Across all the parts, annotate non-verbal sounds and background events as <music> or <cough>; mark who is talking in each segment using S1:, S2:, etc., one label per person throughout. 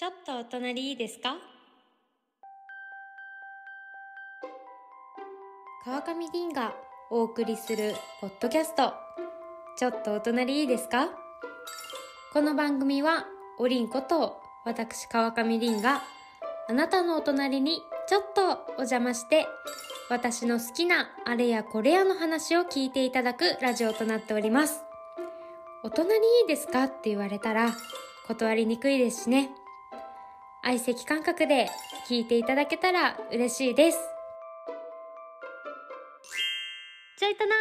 S1: ちょっとお隣いいですか？川上凛がお送りするポッドキャスト。ちょっとお隣いいですか？この番組はおりんこと私川上凛があなたのお隣にちょっとお邪魔して私の好きなあれやこれやの話を聞いていただくラジオとなっております。お隣いいですか？って言われたら断りにくいですしね。相席感覚で聞いていただけたら嬉しいです。ちょいとな。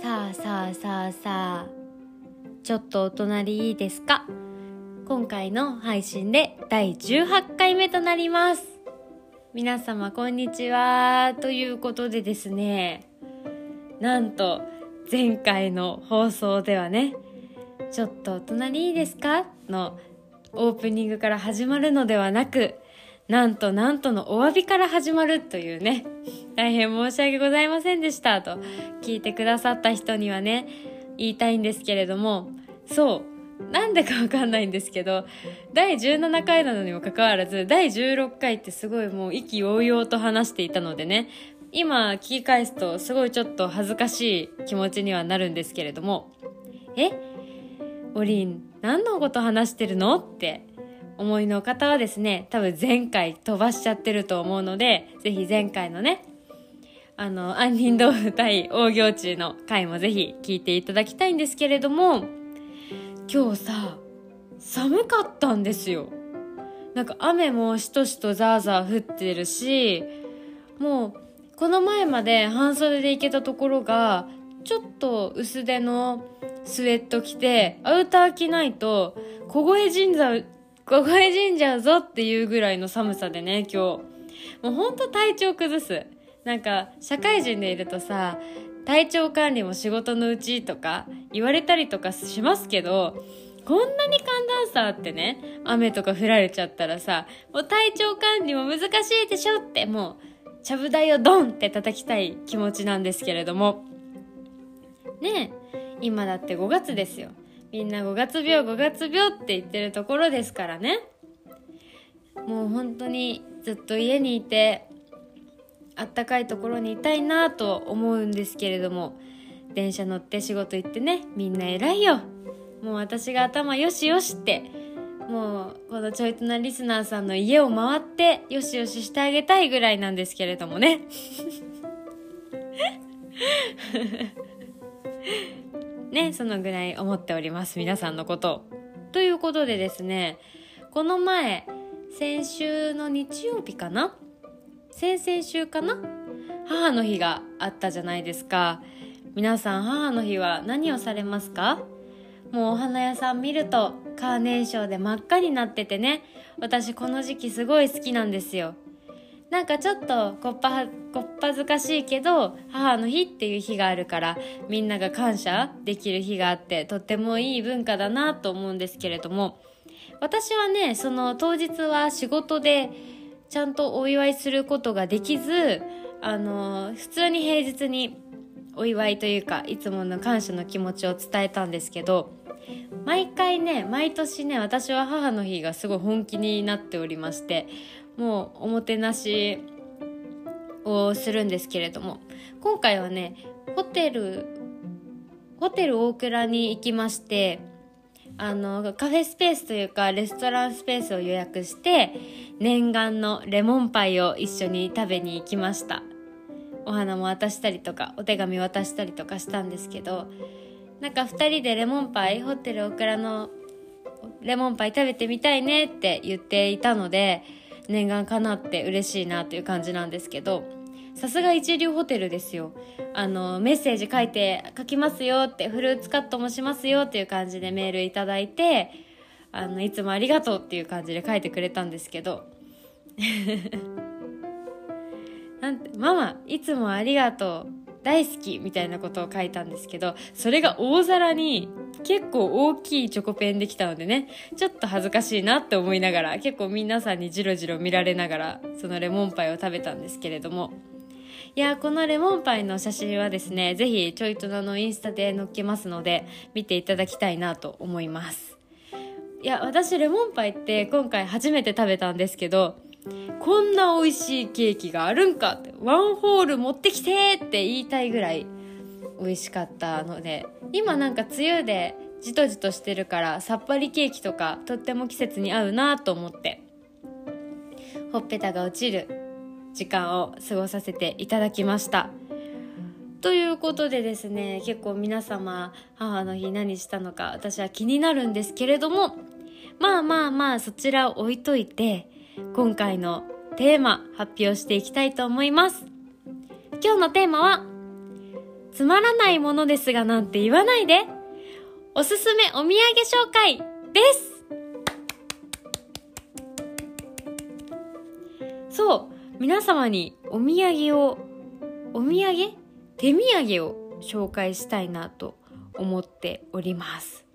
S1: さあさあさあさあちょっとお隣いいですか？今回の配信で第18回目となります。皆様こんにちは。ということでですねなんと前回の放送ではね「ちょっとお隣いいですか?」のオープニングから始まるのではなくなんとなんとのお詫びから始まるというね大変申し訳ございませんでしたと聞いてくださった人にはね言いたいんですけれどもそうなんでかわかんないんですけど第17回なのにもかかわらず第16回ってすごいもう意気揚々と話していたのでね今聞き返すとすごいちょっと恥ずかしい気持ちにはなるんですけれども。え？おりん何のこと話してるのって思いの方はですね多分前回飛ばしちゃってると思うのでぜひ前回のねあの杏仁豆腐対大行地の回もぜひ聞いていただきたいんですけれども今日さ寒かったんですよ。なんか雨もしとしとザーザー降ってるしもうこの前まで半袖で行けたところがちょっと薄手のスウェット着てアウター着ないと凍え死んじゃう凍え死んじゃうぞっていうぐらいの寒さでね今日。もうほんと体調崩す。なんか社会人でいるとさ体調管理も仕事のうちとか言われたりとかしますけどこんなに寒暖差あってね雨とか降られちゃったらさもう体調管理も難しいでしょってもうちゃぶ台をドンって叩きたい気持ちなんですけれども。ねえ今だって5月ですよ。みんな5月病5月病って言ってるところですからね。もう本当にずっと家にいてあったかいところにいたいなと思うんですけれども。電車乗って仕事行ってねみんな偉いよ。もう私が頭よしよしってもうこのちょいとなリスナーさんの家を回ってよしよししてあげたいぐらいなんですけれどもね。<laughs> ねそのぐらい思っております皆さんのこと。ということでですねこの前先週の日曜日かな？先々週かな？母の日があったじゃないですか。皆さん母の日は何をされますか？もうお花屋さん見るとカーネーションで真っ赤になっててね。私この時期すごい好きなんですよ。なんかちょっとこっぱこっぱずかしいけど母の日っていう日があるからみんなが感謝できる日があってとってもいい文化だなと思うんですけれども私はねその当日は仕事でちゃんとお祝いすることができずあの普通に平日にお祝いというかいつもの感謝の気持ちを伝えたんですけど毎回ね毎年ね私は母の日がすごい本気になっておりましてもうおもてなしをするんですけれども今回はねホテルホテル大倉に行きましてあのカフェスペースというかレストランスペースを予約して念願のレモンパイを一緒に食べに行きました。お花も渡したりとかお手紙渡したりとかしたんですけどなんか2人でレモンパイホテルオクラのレモンパイ食べてみたいねって言っていたので念願かなって嬉しいなっていう感じなんですけどさすが一流ホテルですよ。あのメッセージ書いて書きますよってフルーツカットもしますよっていう感じでメールいただいてあのいつもありがとうっていう感じで書いてくれたんですけど。<laughs> なんてママいつもありがとう。大好きみたいなことを書いたんですけどそれが大皿に結構大きいチョコペンできたのでねちょっと恥ずかしいなって思いながら結構皆さんにジロジロ見られながらそのレモンパイを食べたんですけれども。いいやこのレモンパイの写真はですねぜひちょいとなのインスタで載っけますので見ていただきたいなと思います。いや私レモンパイって今回初めて食べたんですけどこんな美味しいケーキがあるんかってワンホール持ってきてって言いたいぐらい美味しかったので今なんか梅雨でじとじとしてるからさっぱりケーキとかとっても季節に合うなと思ってほっぺたが落ちる時間を過ごさせていただきました。ということでですね結構皆様母の日何したのか私は気になるんですけれどもまあまあまあそちらを置いといて今回のテーマ発表していきたいと思います。今日のテーマはつまらないものですがなんて言わないで。おすすめお土産紹介です。そう皆様にお土産をお土産？手土産を紹介したいなと思っております。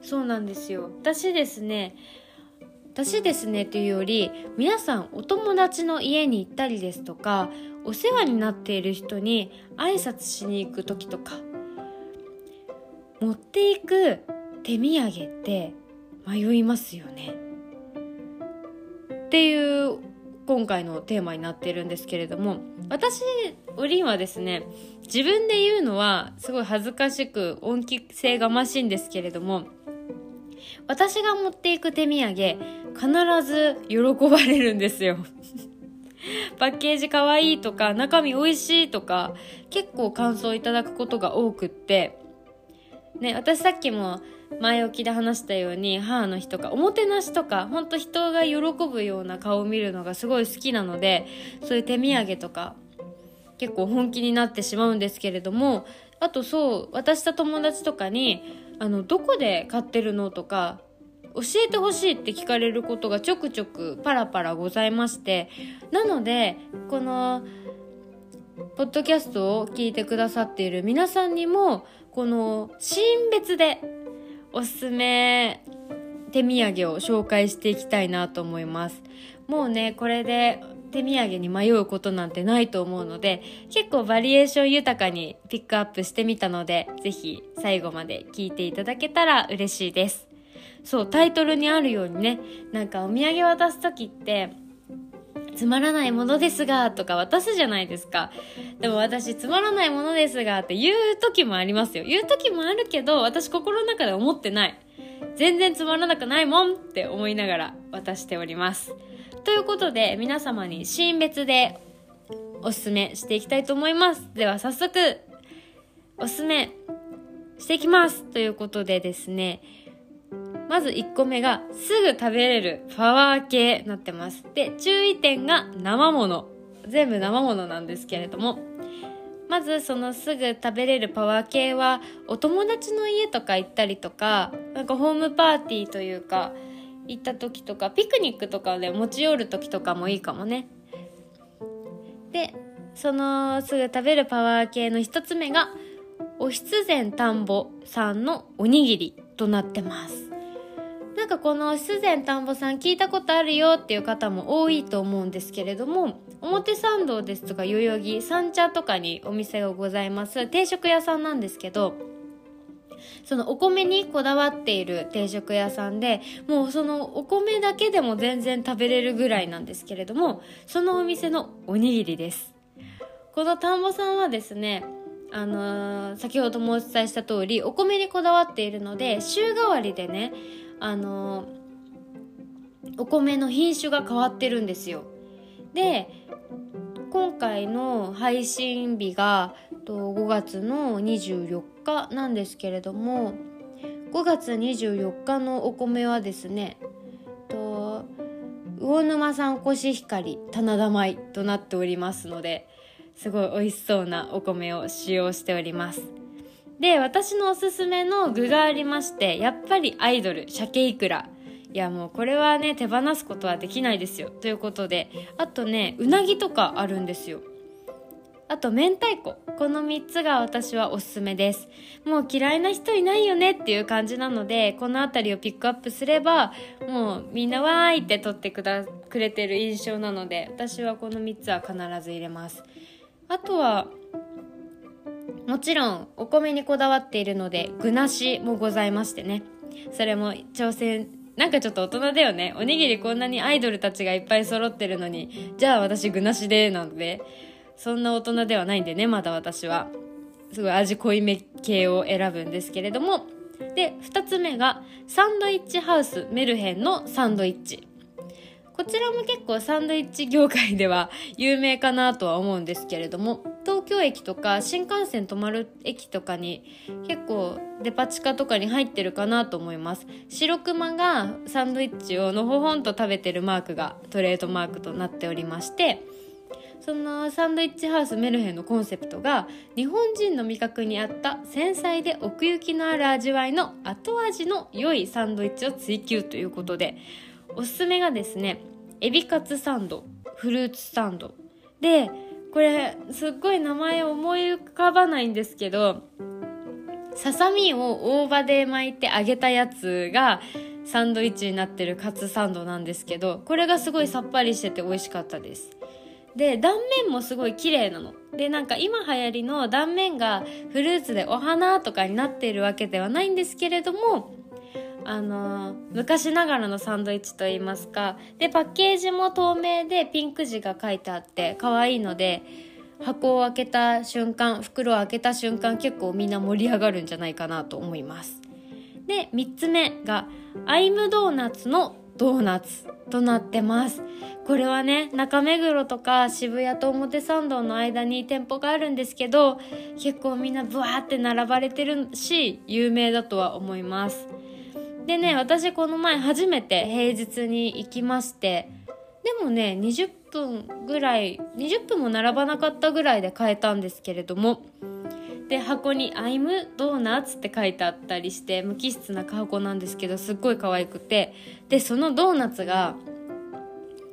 S1: そうなんですよ。私ですね私ですねというより皆さんお友達の家に行ったりですとかお世話になっている人に挨拶しに行く時とか持っていく手土産って迷いますよね。っていう今回のテーマになっているんですけれども私おりんはですね自分で言うのはすごい恥ずかしく恩気性がましいんですけれども私が持っていく手土産必ず喜ばれるんですよ。<laughs> パッケージかわいいとか中身美味しいとか結構感想いただくことが多くって。ね私さっきも前置きで話したように母の日とかおもてなしとかほんと人が喜ぶような顔を見るのがすごい好きなのでそういう手土産とか結構本気になってしまうんですけれどもあとそう渡した友達とかにあのどこで買ってるのとか教えてほしいって聞かれることがちょくちょくパラパラございましてなのでこのポッドキャストを聞いてくださっている皆さんにもこのシーン別でおすすめ手土産を紹介していきたいなと思います。もうねこれで手土産に迷うことなんてないと思うので結構バリエーション豊かにピックアップしてみたので是非最後まで聞いていただけたら嬉しいです。そうタイトルにあるようにねなんかお土産渡す時ってつまらないものですがとか渡すじゃないですか。でも私つまらないものですがって言う時もありますよ。言う時もあるけど私心の中で思ってない。全然つまらなくないもんって思いながら渡しております。ということで皆様にシーン別でおすすめしていきたいと思いますでは早速おすすめしていきますということでですねまず1個目がすぐ食べれるパワー系なってます。で、注意点が生もの。全部生ものなんですけれども、まずそのすぐ食べれるパワー系はお友達の家とか行ったりとか、なんかホームパーティーというか、行った時とか、ピクニックとかで持ち寄る時とかもいいかもね。で、そのすぐ食べるパワー系の一つ目が、お必然田んぼさんのおにぎりとなってます。なんかこの自然田んぼさん聞いたことあるよっていう方も多いと思うんですけれども表参道ですとか代々木三茶とかにお店がございます定食屋さんなんですけどそのお米にこだわっている定食屋さんでもうそのお米だけでも全然食べれるぐらいなんですけれどもそのお店のおにぎりです。この田んぼさんはですねあのー、先ほどもお伝えした通りお米にこだわっているので週替わりでねあのお米の品種が変わってるんですよ。で今回の配信日が5月の24日なんですけれども5月24日のお米はですね魚沼産コシヒカリ棚田米となっておりますのですごい美味しそうなお米を使用しております。で私のおすすめの具がありましてやっぱりアイドル鮭いくらいやもうこれはね手放すことはできないですよ。ということであとねうなぎとかあるんですよ。あと明太子。この3つが私はおすすめです。もう嫌いな人いないよねっていう感じなのでこの辺りをピックアップすればもうみんなわーいって取ってくだくれてる印象なので私はこの3つは必ず入れます。あとはもちろんお米にこだわっているので具なしもございましてね。それも挑戦なんかちょっと大人だよね。おにぎりこんなにアイドルたちがいっぱい揃ってるのにじゃあ私具なしでなのでそんな大人ではないんでねまだ私は。すごい味濃いめ系を選ぶんですけれども。で2つ目がサンドイッチハウスメルヘンのサンドイッチ。こちらも結構サンドイッチ業界では有名かなとは思うんですけれども東京駅とか新幹線止まる駅とかに結構デパ地下とかに入ってるかなと思います。白クマがサンドイッチをのほほんと食べてるマークがトレードマークとなっておりましてそのサンドイッチハウスメルヘンのコンセプトが日本人の味覚に合った繊細で奥行きのある味わいの後味の良いサンドイッチを追求ということでおすすめがですねエビカツサンドフルーツサンド。でこれすっごい名前思い浮かばないんですけどささみを大葉で巻いて揚げたやつがサンドイッチになってるカツサンドなんですけどこれがすごいさっぱりしてて美味しかったです。で断面もすごい綺麗なの。でなんか今流行りの断面がフルーツでお花とかになっているわけではないんですけれどもあの昔ながらのサンドイッチといいますかでパッケージも透明でピンク字が書いてあって可愛いので箱を開けた瞬間袋を開けた瞬間結構みんな盛り上がるんじゃないかなと思います。で3つ目がアイムドーナツのドーナツとなってます。これはね中目黒とか渋谷と表参道の間に店舗があるんですけど結構みんなブワーって並ばれてるし有名だとは思います。でね私この前初めて平日に行きましてでもね20分ぐらい20分も並ばなかったぐらいで買えたんですけれどもで箱に「アイムドーナツ」って書いてあったりして無機質な箱なんですけどすっごい可愛くてでそのドーナツが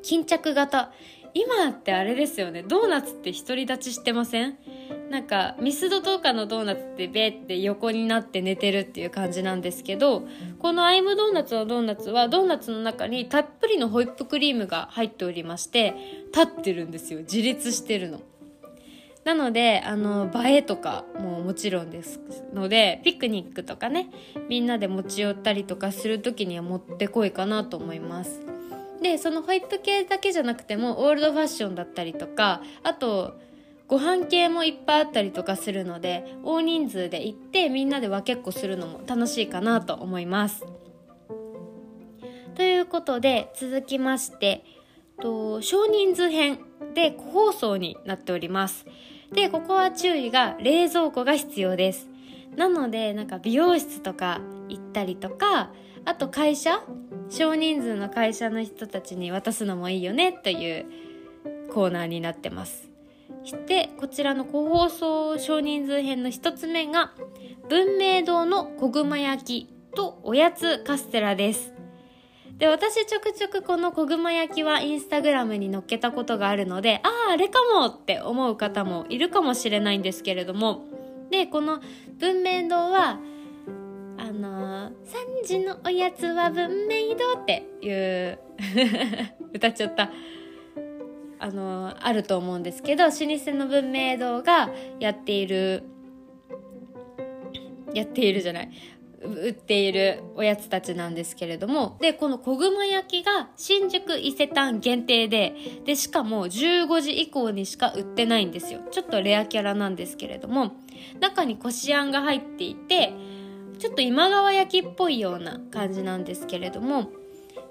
S1: 巾着型今ってあれですよねドーナツって独り立ちしてません？なんかミスドとかのドーナツってベって横になって寝てるっていう感じなんですけどこのアイムドーナツのドーナツはドーナツの中にたっぷりのホイップクリームが入っておりまして立ってるんですよ自立してるの。なのであの映えとかももちろんですのでピクニックとかねみんなで持ち寄ったりとかする時にはもってこいかなと思います。でそのホイップ系だけじゃなくてもオールドファッションだったりとかあとご飯系もいっぱいあったりとかするので大人数で行ってみんなで分けっこするのも楽しいかなと思います。ということで続きましてと少人数編で個包装になっております。でここは注意が冷蔵庫が必要です。なのでなんか美容室とか行ったりとかあと会社少人数の会社の人たちに渡すのもいいよねというコーナーになってます。してこちらの個包装少人数編の1つ目が文明堂の小熊焼きとおやつカステラですで私ちょくちょくこの小熊焼きはインスタグラムに載っけたことがあるのであああれかもって思う方もいるかもしれないんですけれどもでこの文明堂は、3時のおやつは文明堂っていう <laughs> 歌っちゃった。あのあると思うんですけど老舗の文明堂がやっているやっているじゃない。売っているおやつたちなんですけれどもでこの小熊焼きが新宿伊勢丹限定ででしかも15時以降にしか売ってないんですよ。ちょっとレアキャラなんですけれども中にこしあんが入っていてちょっと今川焼きっぽいような感じなんですけれども。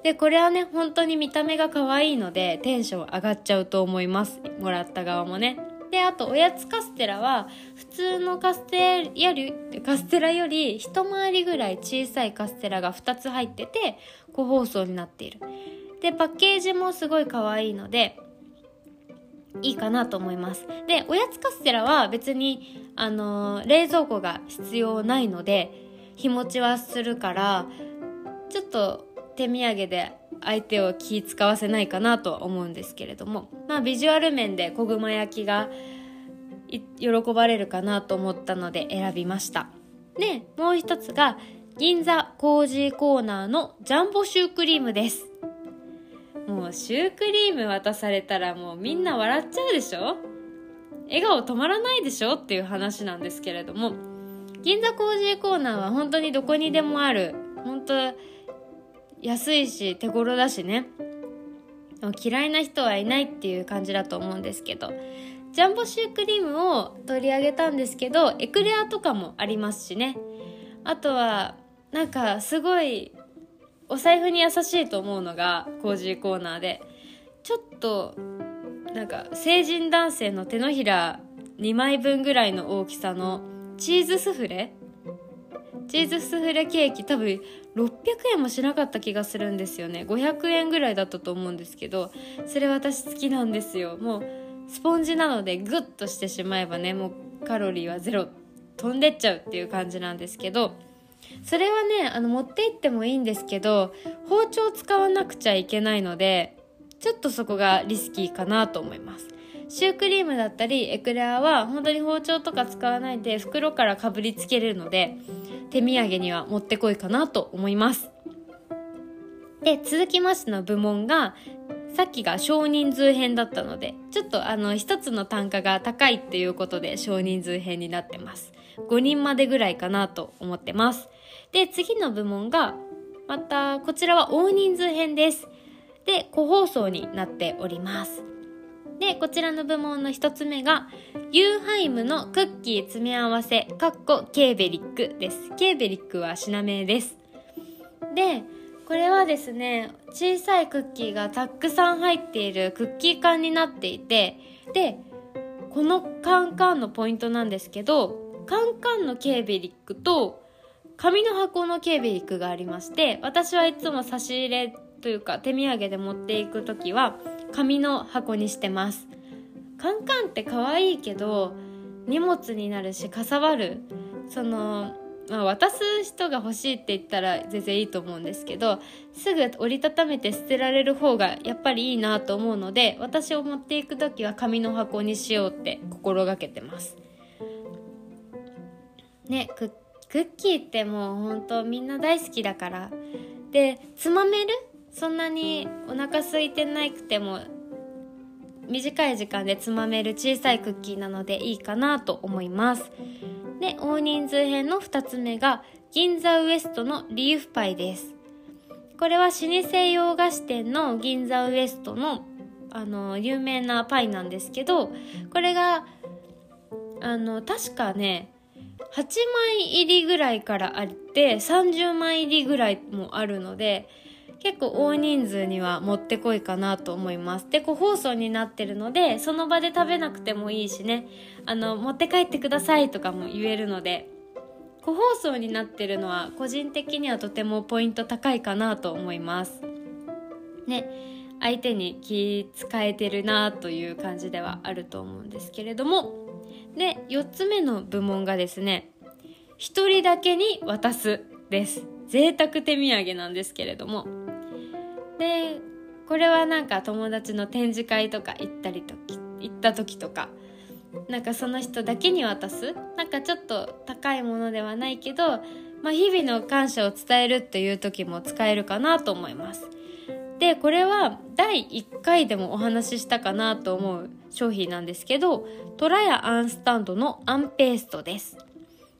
S1: でこれはね本当に見た目が可愛いのでテンション上がっちゃうと思います。もらった側もね。であとおやつカステラは普通のカステラよりカステラより一回りぐらい小さいカステラが2つ入ってて個包装になっている。でパッケージもすごい可愛いのでいいかなと思います。でおやつカステラは別にあのー、冷蔵庫が必要ないので日持ちはするからちょっと手土産で相手を気使わせないかなとは思うんですけれども、まあ、ビジュアル面で小熊焼きが喜ばれるかなと思ったので選びました。でもう一つが銀座コージーコーナーのジャンボシュークリームです。もうシュークリーム渡されたらもうみんな笑っちゃうでしょ？笑顔止まらないでしょ？っていう話なんですけれども銀座コージーコーナーは本当にどこにでもある。本当安いし手頃だしね。嫌いな人はいないっていう感じだと思うんですけど。ジャンボシュークリームを取り上げたんですけどエクレアとかもありますしね。あとはなんかすごいお財布に優しいと思うのがコージーコーナーで。ちょっとなんか成人男性の手のひら2枚分ぐらいの大きさのチーズスフレ？チーズスフレケーキ多分600円もしなかった気がするんですよね。500円ぐらいだったと思うんですけどそれ私好きなんですよ。もうスポンジなのでグッとしてしまえばねもうカロリーはゼロ飛んでっちゃうっていう感じなんですけどそれはねあの持って行ってもいいんですけど包丁使わなくちゃいけないのでちょっとそこがリスキーかなと思います。シュークリームだったりエクレアは本当に包丁とか使わないで袋からかぶりつけれるので手土産にはもってこいかなと思います。で続きましての部門がさっきが少人数編だったのでちょっとあの一つの単価が高いっていうことで少人数編になってます。5人までぐらいかなと思ってます。で次の部門がまたこちらは大人数編です。で個包装になっております。でこちらの部門の1つ目がユーハイムのクッキー詰め合わせかっこテーゲベックです。テーゲベックは品名です。でこれはですね小さいクッキーがたくさん入っているクッキー缶になっていてでこのカンカンのポイントなんですけどカンカンのケーベリックと紙の箱のケーベリックがありまして私はいつも差し入れというか手土産で持っていく時は紙の箱にしてます。カンカンって可愛いけど荷物になるしかさばる。そのまあ、渡す人が欲しいって言ったら全然いいと思うんですけどすぐ折りたためて捨てられる方がやっぱりいいなと思うので私を持っていく時は紙の箱にしようって心がけてます。ねクッキーってもう本当みんな大好きだから。でつまめる？そんなにお腹空いてなくても短い時間でつまめる小さいクッキーなのでいいかなと思います。で大人数編の2つ目が銀座ウエストのリーフパイです。これは老舗洋菓子店の銀座ウエストのあの有名なパイなんですけどこれがあの確かね8枚入りぐらいからあって30枚入りぐらいもあるので結構大人数にはもってこいかなと思います。で個包装になってるのでその場で食べなくてもいいしね。あの持って帰ってくださいとかも言えるので個包装になってるのは個人的にはとてもポイント高いかなと思います。ね相手に気使えてるなという感じではあると思うんですけれども。で4つ目の部門がですね1人だけに渡すです。贅沢手土産なんですけれども。でこれはなんか友達の展示会とか行ったりと行った時とかなんかその人だけに渡すなんかちょっと高いものではないけど、まあ、日々の感謝を伝えるっていう時も使えるかなと思います。でこれは第1回でもお話ししたかなと思う商品なんですけどトラヤアンスタンドのアンペーストです。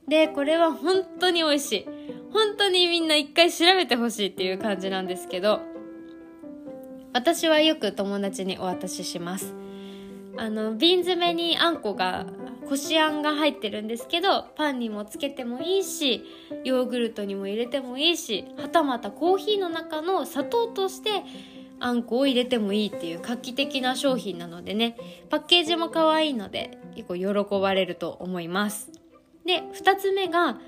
S1: でこれは本当に美味しい。本当にみんな一回調べてほしいっていう感じなんですけど私はよく友達にお渡しします。あの瓶詰めにあんこがこしあんが入ってるんですけどパンにもつけてもいいしヨーグルトにも入れてもいいしはたまたコーヒーの中の砂糖としてあんこを入れてもいいっていう画期的な商品なのでねパッケージも可愛いので結構喜ばれると思います。で2つ目が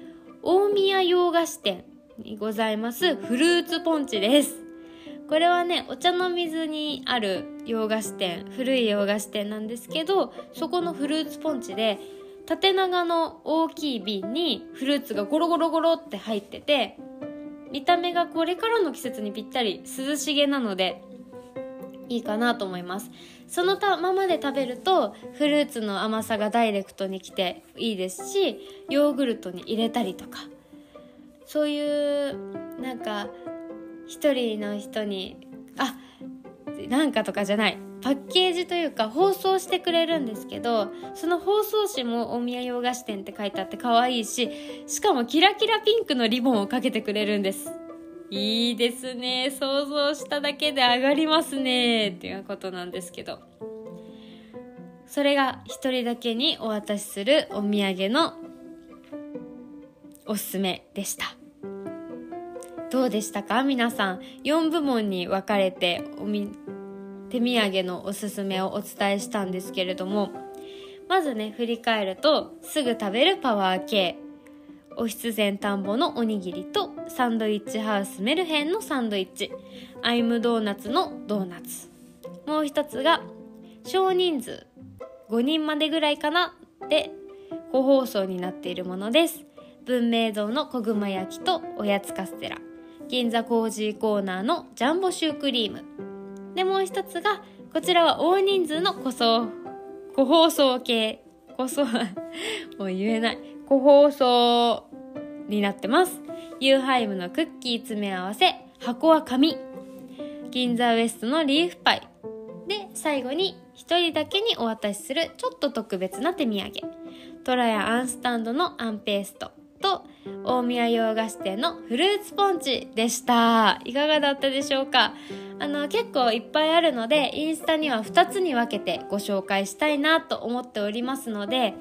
S1: 大宮洋菓子店にございますフルーツポンチです。これはねお茶の水にある洋菓子店古い洋菓子店なんですけどそこのフルーツポンチで縦長の大きい瓶にフルーツがゴロゴロゴロって入ってて見た目がこれからの季節にぴったり涼しげなのでいいかなと思います。そのままで食べるとフルーツの甘さがダイレクトにきていいですしヨーグルトに入れたりとかそういうなんか一人の人にあなんかとかじゃない。パッケージというか包装してくれるんですけどその包装紙も大宮洋菓子店って書いてあって可愛いししかもキラキラピンクのリボンをかけてくれるんです。いいですね。想像しただけで上がりますね。っていうことなんですけど。それが一人だけにお渡しするお土産のおすすめでした。どうでしたか？皆さん4部門に分かれておみ手土産のおすすめをお伝えしたんですけれどもまずね振り返るとすぐ食べるパワー系。お必然田んぼのおにぎりとサンドイッチハウスメルヘンのサンドイッチ。アイムドーナツのドーナツ。もう一つが少人数。5人までぐらいかな？で個包装になっているものです。文明堂の小熊焼きとおやつカステラ。銀座コージーコーナーのジャンボシュークリームでもう一つがこちらは大人数の個装個包装系個装 <laughs> もう言えない個包装になってます。ユーハイムのクッキー詰め合わせ、箱は紙。銀座ウエストのリーフパイ。で、最後に一人だけにお渡しするちょっと特別な手土産。トラヤあんスタンドのあんペーストと近江屋洋菓子店のフルーツポンチでした。いかがだったでしょうか？あの、結構いっぱいあるので、インスタには2つに分けてご紹介したいなと思っておりますので、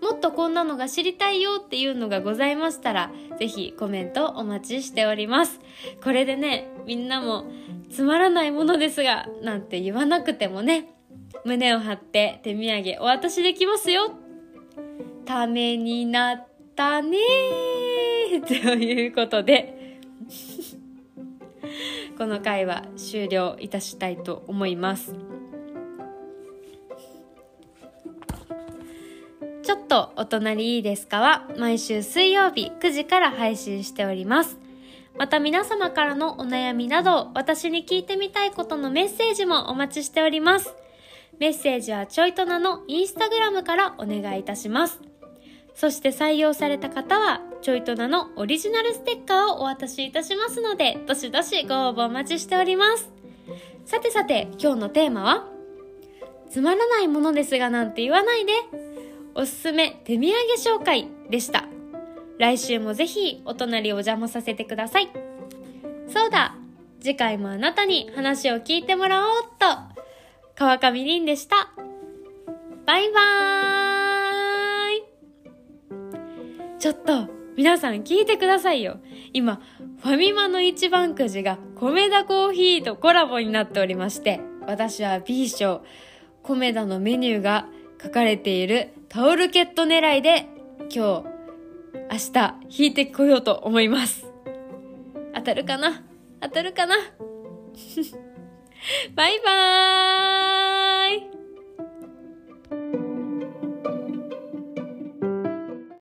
S1: もっとこんなのが知りたいよっていうのがございましたら、ぜひコメントお待ちしております。これでね、みんなもつまらないものですが、なんて言わなくてもね、胸を張って手土産お渡しできますよ。ためになったねー <laughs> ということで <laughs> この回は終了いたしたいと思います。ちょっとお隣いいですか？は毎週水曜日9時から配信しております。また皆様からのお悩みなど私に聞いてみたいことのメッセージもお待ちしております。メッセージはちょいとなのインスタグラムからお願いいたします。そして採用された方は、ちょいとなのオリジナルステッカーをお渡しいたしますので、どしどしご応募お待ちしております。さてさて、今日のテーマは、つまらないものですがなんて言わないで。おすすめ手土産紹介でした。来週もぜひお隣お邪魔させてください。そうだ次回もあなたに話を聞いてもらおうっと川上凛でした。バイバーイちょっと皆さん聞いてくださいよ。今、ファミマの一番くじが米田コーヒーとコラボになっておりまして、私は B 賞、米田のメニューが書かれているタオルケット狙いで今日、明日引いてこようと思います。当たるかな？当たるかな？<laughs> バイバーイ